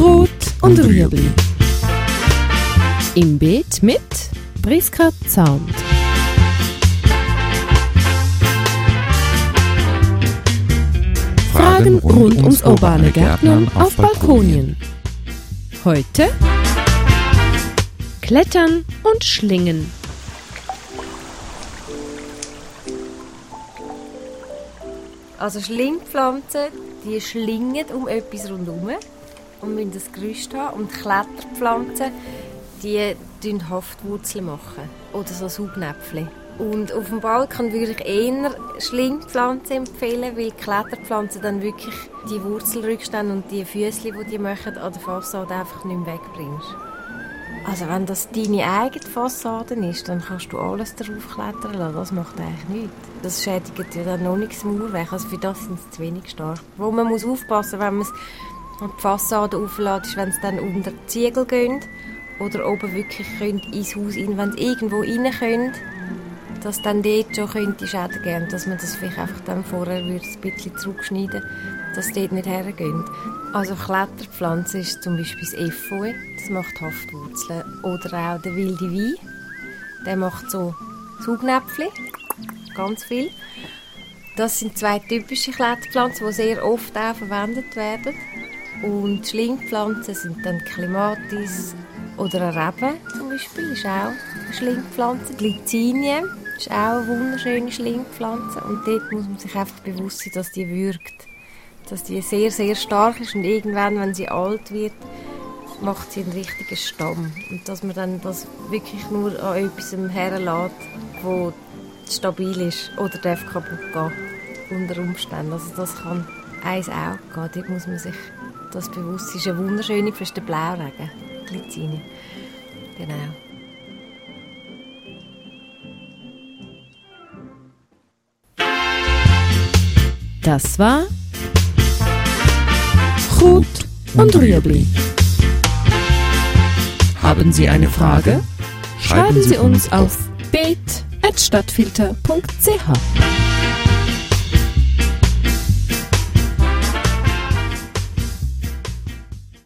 Rot und Rüebli. Im Beet mit Priska Zaunt. Fragen rund ums urbane Gärtnern auf Balkonien. Heute Klettern und Schlingen. Also Schlingpflanzen, die schlingen um etwas rundherum und müssen das Gerüst haben. Und Kletterpflanzen, die machen Haftwurzeln machen oder so Saugnäpfchen. Und auf dem Balkon würde ich eher Schlingpflanzen empfehlen, weil Kletterpflanzen dann wirklich die Wurzelrückstände und die Füße, die die machen, an der Fassade einfach nicht mehr wegbringst. Also wenn das deine eigene Fassade ist, dann kannst du alles darauf klettern lassen. Das macht eigentlich nichts. Das schädigt ja dann noch nicht das Mauerwerk. Also für das sind sie zu wenig stark. Wo man muss aufpassen, wenn man es an die Fassade auflädt, ist, wenn es dann unter die Ziegel geht oder oben wirklich könnt ins Haus rein, wenn sie irgendwo rein können, dass dann dort schon könnte Schäden geben dass man das vielleicht einfach dann vorher ein bisschen zurückschneiden dass dort nicht hergeht. Also Kletterpflanze ist zum Beispiel das Efeu, das macht Haftwurzeln. Oder auch der wilde Wein, der macht so Saugnäpfchen, ganz viel. Das sind zwei typische Kletterpflanzen, die sehr oft auch verwendet werden. Und Schlingpflanzen sind dann Klimatis oder eine Rebe zum Beispiel, ist auch eine Schlingpflanze. Glycinie ist auch eine wunderschöne Schlingpflanze und dort muss man sich einfach bewusst sein, dass die wirkt. Dass die sehr, sehr stark ist und irgendwann, wenn sie alt wird, macht sie einen richtigen Stamm. Und dass man dann das wirklich nur an etwas herlässt, wo stabil ist oder darf kaputt gehen unter Umständen. Also das kann eins auch gehen. Dort muss man sich das bewusst sein. Das ist eine wunderschöne, für den Blauregen, Glycine. Genau. Das war Rot und Rüebli. Haben Sie eine Frage? Schreiben Sie uns auf beet.stadtfilter.ch.